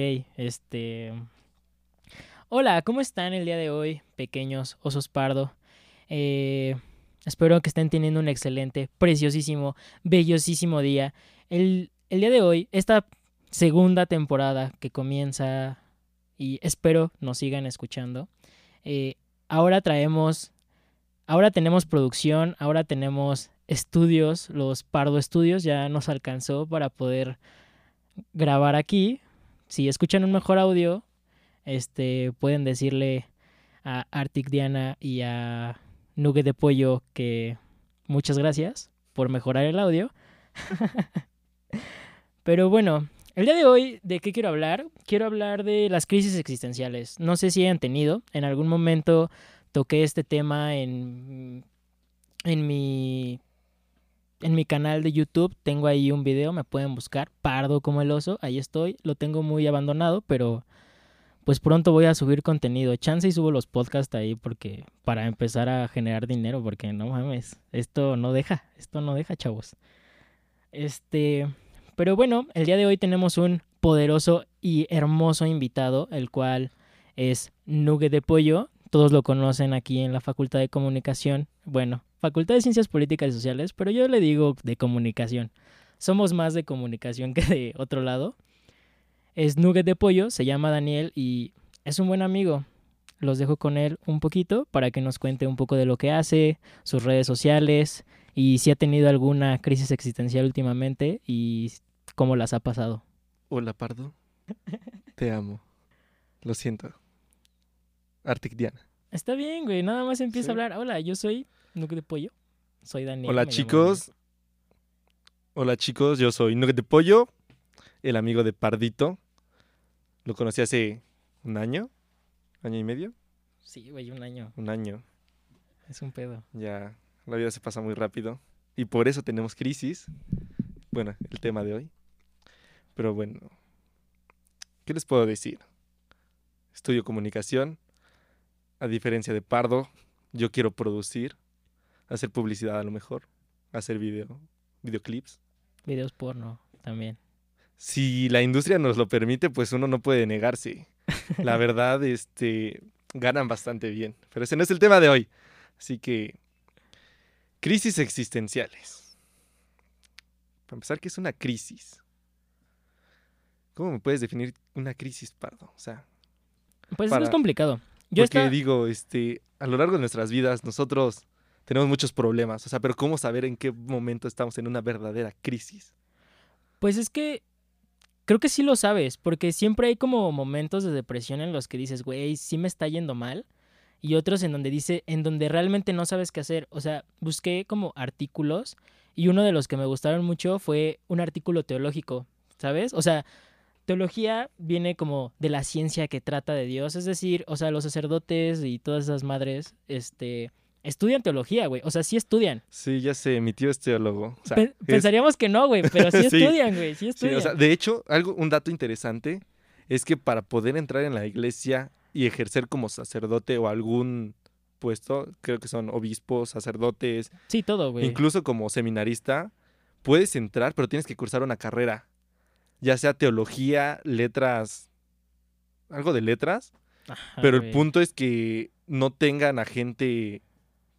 Este. Hola, ¿cómo están el día de hoy, pequeños osos pardo? Eh, espero que estén teniendo un excelente, preciosísimo, bellosísimo día. El, el día de hoy, esta segunda temporada que comienza y espero nos sigan escuchando. eh, ahora traemos, ahora tenemos producción, ahora tenemos estudios, los Pardo Estudios ya nos alcanzó para poder grabar aquí. Si escuchan un mejor audio, este pueden decirle a Arctic Diana y a Nugget de Pollo que muchas gracias por mejorar el audio. Pero bueno, el día de hoy, ¿de qué quiero hablar? Quiero hablar de las crisis existenciales. No sé si hayan tenido. En algún momento toqué este tema en, en mi en mi canal de YouTube. Tengo ahí un video, me pueden buscar. Pardo como el oso. Ahí estoy. Lo tengo muy abandonado, pero pues pronto voy a subir contenido. Chance y subo los podcasts ahí porque para empezar a generar dinero, porque no mames, esto no deja, esto no deja, chavos. Este, pero bueno, el día de hoy tenemos un poderoso y hermoso invitado, el cual es Nugget de Pollo. Todos lo conocen aquí en la Facultad de Comunicación. Bueno, Facultad de Ciencias Políticas y Sociales, pero yo le digo de comunicación. Somos más de comunicación que de otro lado. Es Nugget de Pollo, se llama Daniel y es un buen amigo. Los dejo con él un poquito para que nos cuente un poco de lo que hace, sus redes sociales y si ha tenido alguna crisis existencial últimamente y cómo las ha pasado. Hola, Pardo. Te amo. Lo siento. Arctic Diana. Está bien, güey, nada más empieza Sí. a hablar. Hola, yo soy Nugget de Pollo. Soy Daniel. Hola, llamo chicos. Hola, chicos. Yo soy Nugget de Pollo, el amigo de Pardito. Lo conocí hace un año, año y medio. Sí, güey, un año. Un año. Es un pedo. Ya la vida se pasa muy rápido. Y por eso tenemos crisis. Bueno, el tema de hoy. Pero bueno, ¿qué les puedo decir? Estudio comunicación. A diferencia de Pardo, yo quiero producir, hacer publicidad a lo mejor, hacer video, videoclips. Videos porno también. Si la industria nos lo permite, pues uno no puede negarse. La verdad, este, ganan bastante bien. Pero ese no es el tema de hoy. Así que, crisis existenciales. Para empezar, ¿qué es una crisis? ¿Cómo me puedes definir una crisis, Pardo? O sea, Pues Para- es complicado. Yo porque digo, este, a lo largo de nuestras vidas, nosotros tenemos muchos problemas. O sea, pero ¿cómo saber en qué momento estamos en una verdadera crisis? Pues es que creo que sí lo sabes, porque siempre hay como momentos de depresión en los que dices, güey, sí me está yendo mal, y otros en donde dice, en donde realmente no sabes qué hacer. O sea, busqué como artículos y uno de los que me gustaron mucho fue un artículo teológico, ¿sabes? O sea, teología viene como de la ciencia que trata de Dios, es decir, o sea, los sacerdotes y todas esas madres, este, estudian teología, güey, o sea, sí estudian. Sí, ya se emitió este teólogo. O sea, Pe- es- Pensaríamos que no, güey, pero sí estudian, güey, sí Sí, estudian. o sea, de hecho, algo, un dato interesante es que para poder entrar en la iglesia y ejercer como sacerdote o algún puesto, creo que son obispos, sacerdotes, sí, todo, güey. incluso como seminarista, puedes entrar, pero tienes que cursar una carrera, ya sea teología, letras, algo de letras, Ajá, pero el punto es que no tengan a gente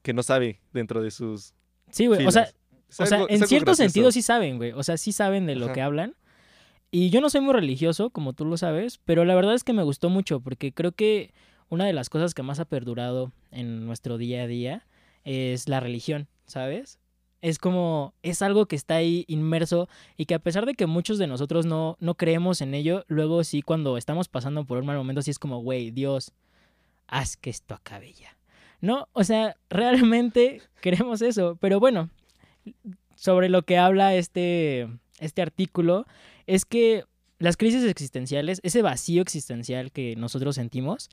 que no sabe dentro de sus Sí, güey. O sea, o sea algo- en cierto gracioso. sentido sí saben, güey. O sea, sí saben de lo Ajá. que hablan. Y yo no soy muy religioso, como tú lo sabes, pero la verdad es que me gustó mucho porque creo que una de las cosas que más ha perdurado en nuestro día a día es la religión, ¿sabes? Es como, es algo que está ahí inmerso y que a pesar de que muchos de nosotros no, no creemos en ello, luego sí cuando estamos pasando por un mal momento sí es como, güey, Dios, haz que esto acabe ya. No, o sea, realmente queremos eso, pero bueno, sobre lo que habla este, este artículo es que las crisis existenciales, ese vacío existencial que nosotros sentimos,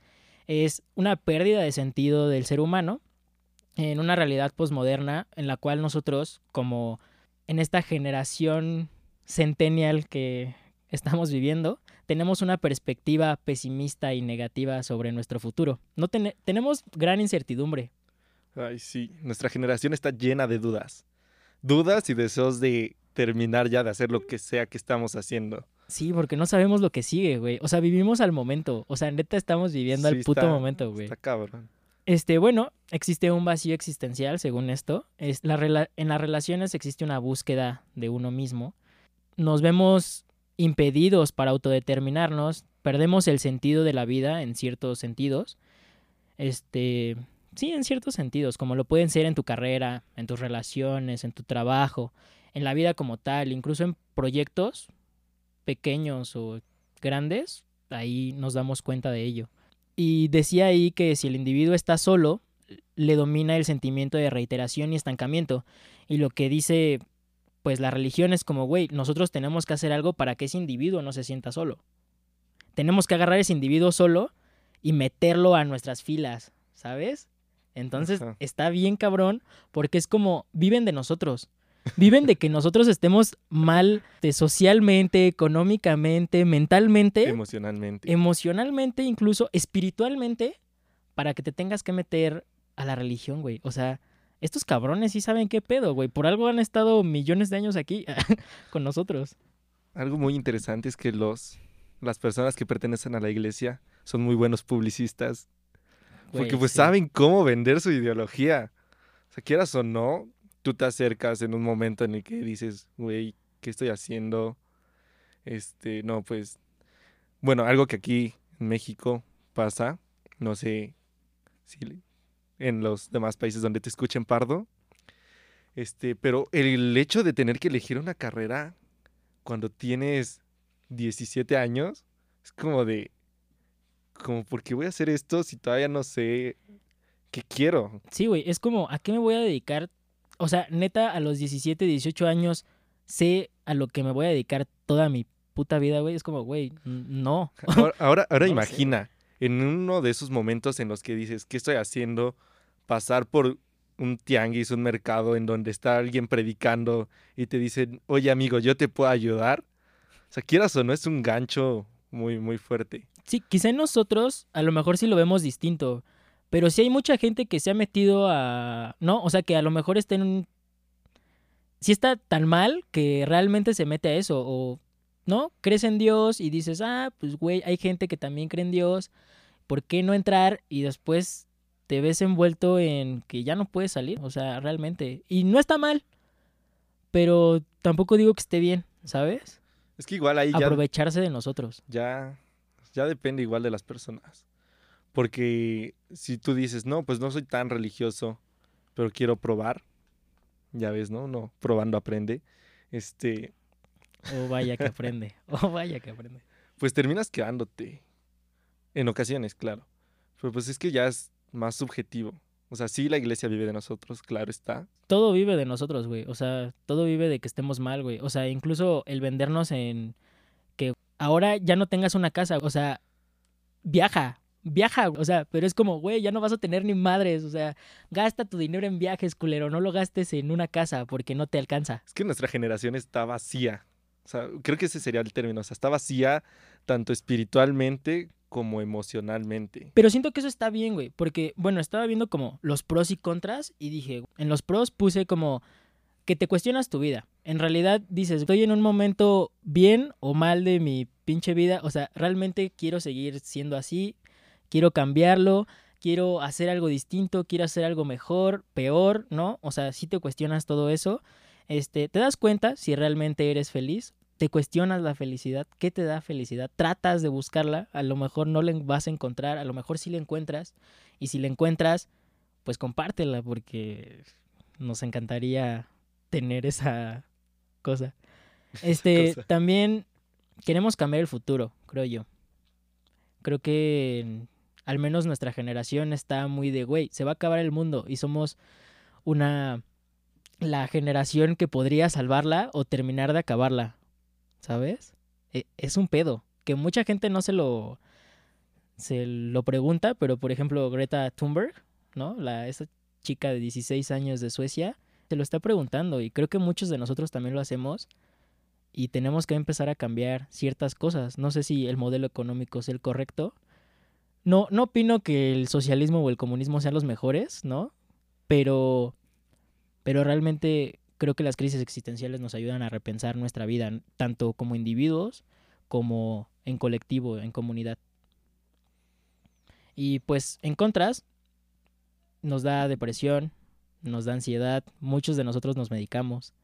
es una pérdida de sentido del ser humano en una realidad posmoderna en la cual nosotros, como en esta generación centennial que estamos viviendo, tenemos una perspectiva pesimista y negativa sobre nuestro futuro. No tene- tenemos gran incertidumbre. Ay, sí, nuestra generación está llena de dudas. Dudas y deseos de terminar ya de hacer lo que sea que estamos haciendo. Sí, porque no sabemos lo que sigue, güey. O sea, vivimos al momento. O sea, neta estamos viviendo Sí, al puto está- momento, güey. Está cabrón. Este, bueno, existe un vacío existencial, según esto. Es la en las relaciones existe una búsqueda de uno mismo. Nos vemos impedidos para autodeterminarnos, perdemos el sentido de la vida en ciertos sentidos. Este, sí, en ciertos sentidos, como lo pueden ser en tu carrera, en tus relaciones, en tu trabajo, en la vida como tal, incluso en proyectos pequeños o grandes, ahí nos damos cuenta de ello. Y decía ahí que si el individuo está solo, le domina el sentimiento de reiteración y estancamiento. Y lo que dice, pues la religión es como, güey, nosotros tenemos que hacer algo para que ese individuo no se sienta solo. Tenemos que agarrar ese individuo solo y meterlo a nuestras filas, ¿sabes? Entonces Ajá. está bien cabrón porque es como, viven de nosotros. Viven de que nosotros estemos mal de socialmente, económicamente, mentalmente Emocionalmente. emocionalmente, incluso espiritualmente, para que te tengas que meter a la religión, güey. O sea, estos cabrones sí saben qué pedo, güey. Por algo han estado millones de años aquí con nosotros. Algo muy interesante es que los las personas que pertenecen a la iglesia son muy buenos publicistas. Porque pues sí. saben cómo vender su ideología. O sea, quieras o no, tú te acercas en un momento en el que dices, güey, ¿qué estoy haciendo? Este, no, pues, bueno, algo que aquí en México pasa, no sé si en los demás países donde te escuchen pardo, este, pero el hecho de tener que elegir una carrera cuando tienes 17 años, es como de, como, ¿por qué voy a hacer esto si todavía no sé qué quiero? Sí, güey, es como, ¿a qué me voy a dedicar? O sea, neta, a los 17, 18 años, sé a lo que me voy a dedicar toda mi puta vida, güey. Es como, güey, no. Ahora, ahora, ahora No sé, imagina, en uno de esos momentos en los que dices, ¿qué estoy haciendo? Pasar por un tianguis, un mercado en donde está alguien predicando y te dicen, oye amigo, yo te puedo ayudar. O sea, quieras o no, es un gancho muy, muy fuerte. Sí, quizá nosotros a lo mejor sí lo vemos distinto, pero sí hay mucha gente que se ha metido a... ¿No? O sea, que a lo mejor está en un... Sí está tan mal que realmente se mete a eso, o... ¿No? Crees en Dios y dices, ah, pues güey, hay gente que también cree en Dios, ¿por qué no entrar? Y después te ves envuelto en que ya no puedes salir, o sea, realmente. Y no está mal, pero tampoco digo que esté bien, ¿sabes? Es que igual ahí ya, Aprovecharse de nosotros. ya, ya depende igual de las personas. Porque si tú dices, no, pues no soy tan religioso, pero quiero probar, ya ves, ¿no? No, probando aprende. Este, Oh, vaya que aprende. Oh, vaya que aprende. pues terminas quedándote. En ocasiones, claro. Pero pues es que ya es más subjetivo. O sea, sí la iglesia vive de nosotros, claro está. Todo vive de nosotros, güey. O sea, todo vive de que estemos mal, güey. O sea, incluso el vendernos en que ahora ya no tengas una casa. O sea, viaja. Viaja, o sea, pero es como, güey, ya no vas a tener ni madres, o sea, gasta tu dinero en viajes, culero, no lo gastes en una casa porque no te alcanza. Es que nuestra generación está vacía. O sea, creo que ese sería el término. O sea, está vacía tanto espiritualmente como emocionalmente. Pero siento que eso está bien, güey, porque, bueno, estaba viendo como los pros y contras y dije, en los pros puse como que te cuestionas tu vida. En realidad dices, estoy en un momento bien o mal de mi pinche vida, o sea, realmente quiero seguir siendo así, quiero cambiarlo, quiero hacer algo distinto, quiero hacer algo mejor, peor, ¿no? O sea, si te cuestionas todo eso, este, te das cuenta si realmente eres feliz, te cuestionas la felicidad, ¿qué te da felicidad? Tratas de buscarla, a lo mejor no la vas a encontrar, a lo mejor sí la encuentras, y si la encuentras, pues compártela porque nos encantaría tener esa cosa. Este, Cosa. también queremos cambiar el futuro, creo yo. Creo que al menos nuestra generación está muy de, güey, se va a acabar el mundo y somos una la generación que podría salvarla o terminar de acabarla. ¿Sabes? E- Es un pedo que mucha gente no se lo se lo pregunta, pero por ejemplo Greta Thunberg, ¿no? La esa chica de 16 años de Suecia se lo está preguntando y creo que muchos de nosotros también lo hacemos y tenemos que empezar a cambiar ciertas cosas. No sé si el modelo económico es el correcto. No, no opino que el socialismo o el comunismo sean los mejores, ¿no? Pero, pero realmente creo que las crisis existenciales nos ayudan a repensar nuestra vida, tanto como individuos, como en colectivo, en comunidad. Y pues en contras, nos da depresión, nos da ansiedad, muchos de nosotros nos medicamos.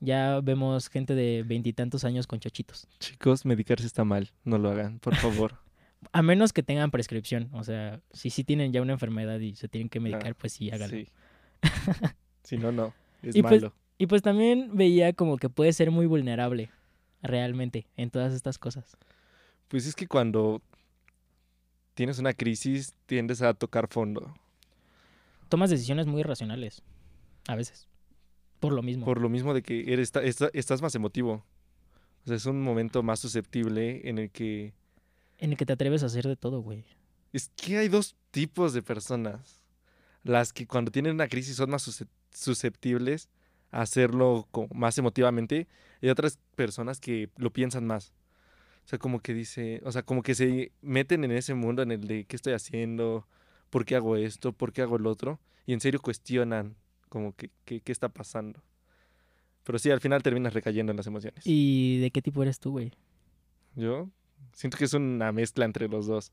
Ya vemos gente de veintitantos años con chochitos. Chicos, medicarse está mal, no lo hagan, por favor. A menos que tengan prescripción, o sea, si sí tienen ya una enfermedad y se tienen que medicar, pues sí, háganlo. Sí. si no, no, es Y pues- malo. Y pues también veía como que puede ser muy vulnerable, realmente, en todas estas cosas. Pues es que cuando tienes una crisis tiendes a tocar fondo. Tomas decisiones muy irracionales, a veces, por lo mismo. Por lo mismo de que eres, estás más emotivo. O sea, es un momento más susceptible en el que... En el que te atreves a hacer de todo, güey. Es que hay dos tipos de personas. Las que cuando tienen una crisis son más susce- susceptibles a hacerlo más emotivamente y otras personas que lo piensan más. O sea, como que dice, o sea, como que se meten en ese mundo en el de qué estoy haciendo, por qué hago esto, por qué hago el otro, y en serio cuestionan como que que- qué está pasando. Pero sí, al final terminas recayendo en las emociones. ¿Y de qué tipo eres tú, güey? Yo siento que es una mezcla entre los dos.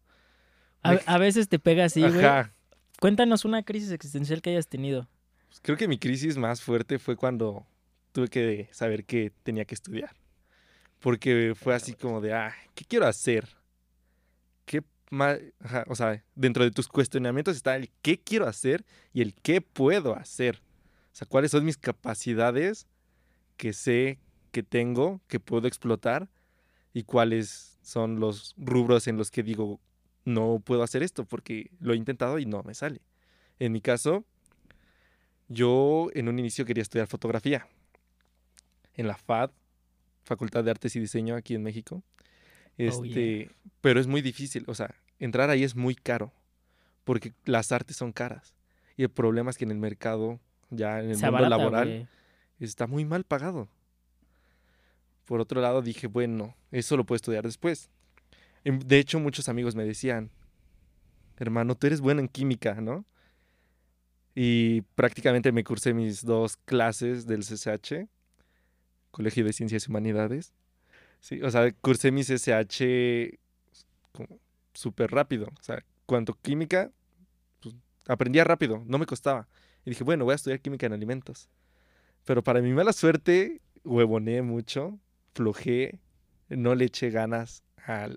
A, a veces te pega así, güey. Ajá. Cuéntanos una crisis existencial que hayas tenido. Pues creo que mi crisis más fuerte fue cuando tuve que saber que tenía que estudiar. Porque fue así como de, ah, ¿qué quiero hacer? ¿Qué más? o sea, dentro de tus cuestionamientos está el qué quiero hacer y el qué puedo hacer. O sea, cuáles son mis capacidades que sé que tengo, que puedo explotar y cuáles son los rubros en los que digo, no puedo hacer esto porque lo he intentado y no me sale. En mi caso, yo en un inicio quería estudiar fotografía en la FAD, Facultad de Artes y Diseño aquí en México. Oh, Este, pero es muy difícil, o sea, entrar ahí es muy caro porque las artes son caras. Y el problema es que en el mercado, ya en el Se mundo abarata, laboral, está muy mal pagado. Por otro lado, dije, bueno, eso lo puedo estudiar después. Em, De hecho, muchos amigos me decían, hermano, tú eres bueno en química, ¿no? Y prácticamente me cursé mis dos clases del CCH, Colegio de Ciencias y Humanidades. Sí, o sea, cursé mi CCH súper rápido. O sea, cuanto química, pues, aprendía rápido, no me costaba. Y dije, bueno, voy a estudiar química en alimentos. Pero para mi mala suerte, huevoné mucho, flojé, no le eché ganas a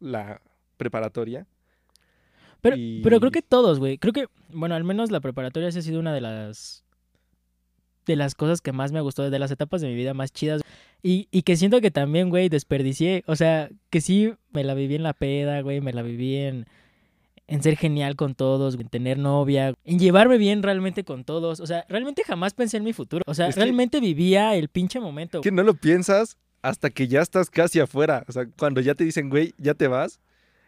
la preparatoria. Pero, pero creo que todos, güey. Creo que, bueno, al menos la preparatoria sí ha sido una de las de las cosas que más me gustó, de las etapas de mi vida más chidas. Y, y que siento que también, güey, desperdicié. O sea, que sí me la viví en la peda, güey, me la viví en, en ser genial con todos, en tener novia, en llevarme bien realmente con todos. O sea, realmente jamás pensé en mi futuro. O sea, Es que- realmente vivía el pinche momento. Que no lo piensas hasta que ya estás casi afuera. O sea, cuando ya te dicen, güey, ya te vas,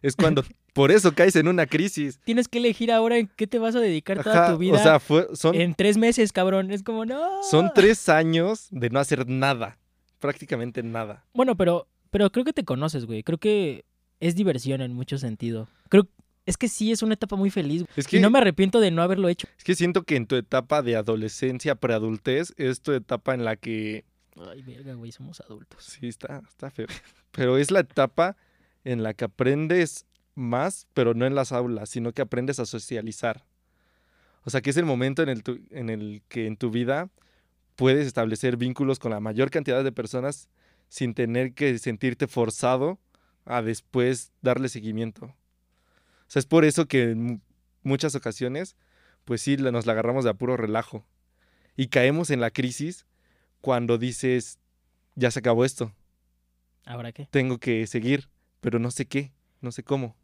es cuando por eso caes en una crisis. Tienes que elegir ahora en qué te vas a dedicar toda Ajá, tu vida. o sea, fue- son, en tres meses, cabrón. Es como, no. son tres años de no hacer nada. Prácticamente nada. Bueno, pero, pero creo que te conoces, güey. Creo que es diversión en mucho sentido. Creo es que sí es una etapa muy feliz. Es que, Y no me arrepiento de no haberlo hecho. es que siento que en tu etapa de adolescencia, preadultez, es tu etapa en la que Ay, verga, güey, somos adultos. Sí, está, está feo. Pero es la etapa en la que aprendes más, pero no en las aulas, sino que aprendes a socializar. O sea, que es el momento en el, tu- en el que en tu vida puedes establecer vínculos con la mayor cantidad de personas sin tener que sentirte forzado a después darle seguimiento. O sea, es por eso que en mu- muchas ocasiones, pues sí, nos la agarramos de a puro relajo. Y caemos en la crisis cuando dices, ya se acabó esto ¿Ahora qué? tengo que seguir, pero no sé qué, no sé cómo.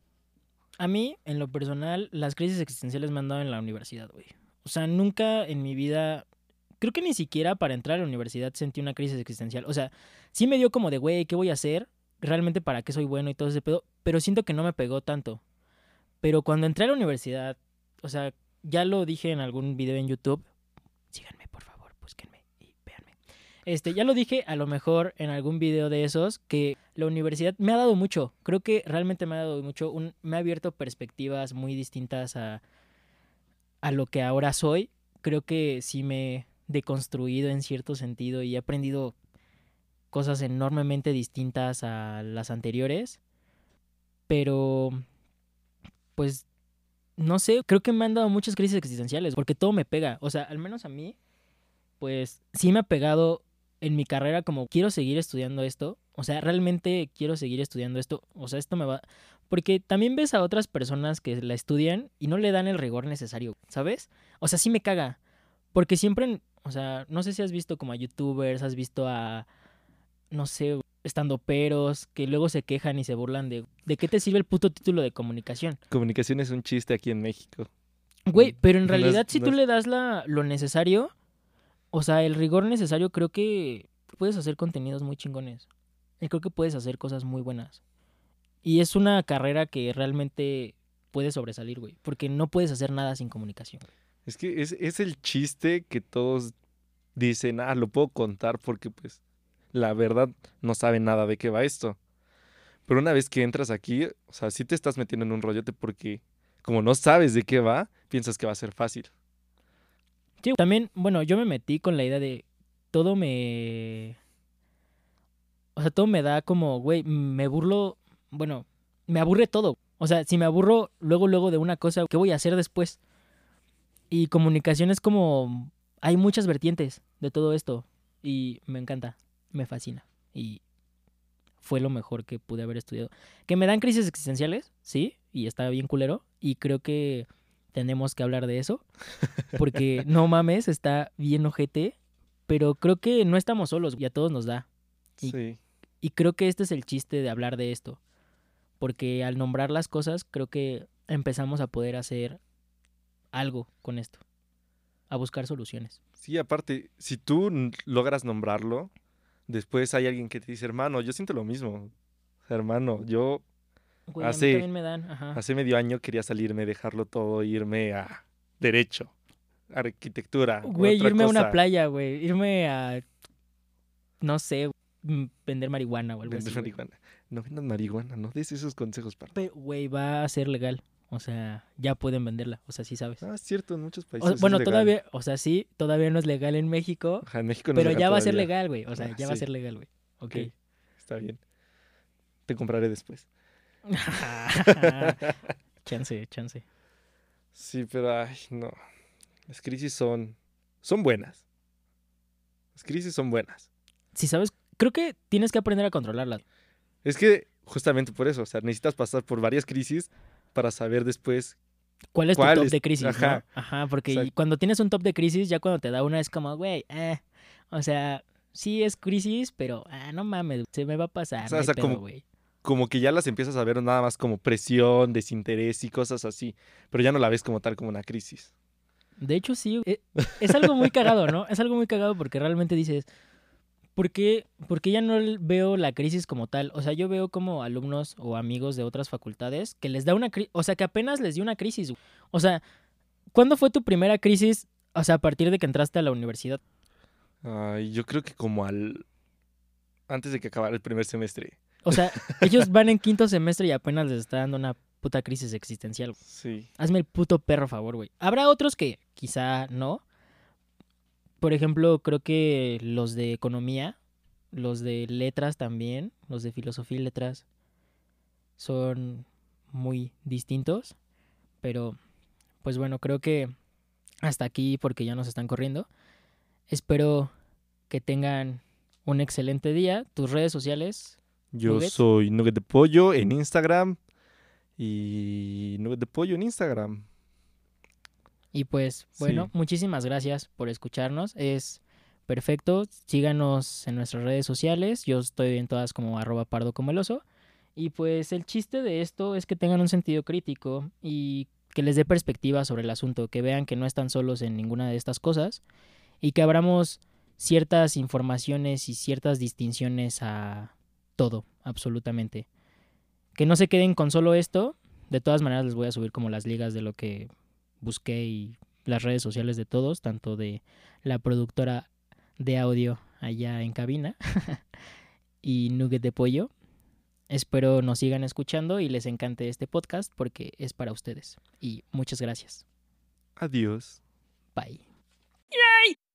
A mí, en lo personal, las crisis existenciales me han dado en la universidad, güey. O sea, nunca en mi vida, creo que ni siquiera para entrar a la universidad sentí una crisis existencial. O sea, sí me dio como de, güey, ¿qué voy a hacer? ¿Realmente para qué soy bueno y todo ese pedo? Pero siento que no me pegó tanto. Pero cuando entré a la universidad, o sea, ya lo dije en algún video en YouTube. Síganme, por favor, búsquenme y véanme. Este, ya lo dije a lo mejor en algún video de esos que la universidad me ha dado mucho. Creo que realmente me ha dado mucho. me ha abierto perspectivas muy distintas a, a lo que ahora soy. Creo que sí me he deconstruido en cierto sentido y he aprendido cosas enormemente distintas a las anteriores, pero pues no sé, creo que me han dado muchas crisis existenciales porque todo me pega, o sea, al menos a mí, pues sí me ha pegado en mi carrera como quiero seguir estudiando esto, o sea, realmente quiero seguir estudiando esto, o sea, esto me va, porque también ves a otras personas que la estudian y no le dan el rigor necesario, ¿sabes? O sea, sí me caga, porque siempre, o sea, no sé si has visto como a youtubers, has visto a, no sé, estando peros, que luego se quejan y se burlan de, ¿de qué te sirve el puto título de comunicación? Comunicación es un chiste aquí en México. Güey, pero en No es- realidad si no tú es- le das la, lo necesario, o sea, el rigor necesario, creo que puedes hacer contenidos muy chingones. Y creo que puedes hacer cosas muy buenas. Y es una carrera que realmente puede sobresalir, güey. Porque no puedes hacer nada sin comunicación. Es que es, es el chiste que todos dicen, ah, lo puedo contar porque pues la verdad no saben nada de qué va esto. Pero una vez que entras aquí, o sea, sí te estás metiendo en un rollote porque como no sabes de qué va, piensas que va a ser fácil. También, bueno, yo me metí con la idea de todo me... O sea, todo me da como, güey, me burlo, bueno, me aburre todo. O sea, si me aburro luego, luego de una cosa, ¿qué voy a hacer después? Y comunicación es como, hay muchas vertientes de todo esto y me encanta, me fascina. Y fue lo mejor que pude haber estudiado. Que me dan crisis existenciales, sí, y está bien culero. Y creo que tenemos que hablar de eso. Porque no mames, está bien ojete. Pero creo que no estamos solos y a todos nos da. Y- Sí. Y creo que este es el chiste de hablar de esto. Porque al nombrar las cosas, creo que empezamos a poder hacer algo con esto. A buscar soluciones. Sí, aparte, si tú logras nombrarlo, después hay alguien que te dice, hermano, yo siento lo mismo. Hermano, yo Güey, a mí Hace- también me dan. Ajá. hace medio año quería salirme, dejarlo todo, irme a derecho, arquitectura. Güey, irme a una playa, güey. Irme a. No sé, mm, vender marihuana o algo Vender así. güey. marihuana. No vendas marihuana, no des esos consejos para. Pero, güey, va a ser legal. O sea, ya pueden venderla. O sea, sí sabes. Ah, es cierto, en muchos O- países. es bueno, legal. todavía, o sea, sí, todavía no es legal en México. Ajá, en México no es pero legal ya va a ser legal, güey. O sea, Ah, ya va a ser legal, güey. Ok. Ok, Está bien. Te compraré después. chance, chance. Sí, pero ay, no. Las crisis son. son buenas. Las crisis son buenas. Si sabes, creo que tienes que aprender a controlarlas. Es que justamente por eso, o sea, necesitas pasar por varias crisis para saber después. ¿Cuál es tu ¿Cuál top es? de crisis? Ajá. ¿no? Ajá, porque cuando tienes un top de crisis, ya cuando te da una es como, güey, eh. O sea, sí es crisis, pero ah, no mames, se me va a pasar. O sea, no hay o sea, pedo, como- güey. Como que ya las empiezas a ver nada más como presión, desinterés y cosas así. Pero ya no la ves como tal como una crisis. De hecho, sí. eh, Es algo muy cagado, ¿no? Es algo muy cagado porque realmente dices, ¿por qué, por qué ya no veo la crisis como tal? O sea, yo veo como alumnos o amigos de otras facultades que les da una crisis, o sea, que apenas les dio una crisis. O sea, ¿cuándo fue tu primera crisis? O sea, a partir de que entraste a la universidad. Ay, yo creo que como al. Antes de que acabara el primer semestre. O sea, ellos van en quinto semestre y apenas les está dando una puta crisis existencial. güey. Sí. Hazme el puto perro favor, güey. Habrá otros que quizá no. Por ejemplo, creo que los de economía, los de letras también, los de filosofía y letras son muy distintos. Pero, pues bueno, creo que hasta aquí porque ya nos están corriendo. Espero que tengan un excelente día. Tus redes sociales. Yo soy Nugget de Pollo en Instagram. Y Nugget de Pollo en Instagram. Y pues, bueno, Sí. muchísimas gracias por escucharnos. Es perfecto. Síganos en nuestras redes sociales. Yo estoy en todas como arroba pardo como el oso. Y pues el chiste de esto es que tengan un sentido crítico y que les dé perspectiva sobre el asunto, que vean que no están solos en ninguna de estas cosas y que abramos ciertas informaciones y ciertas distinciones a todo, absolutamente. Que no se queden con solo esto. De todas maneras les voy a subir como las ligas de lo que busqué y las redes sociales de todos, tanto de la productora de audio allá en cabina y Nugget de Pollo. Espero nos sigan escuchando y les encante este podcast porque es para ustedes. Y muchas gracias. Adiós. Bye.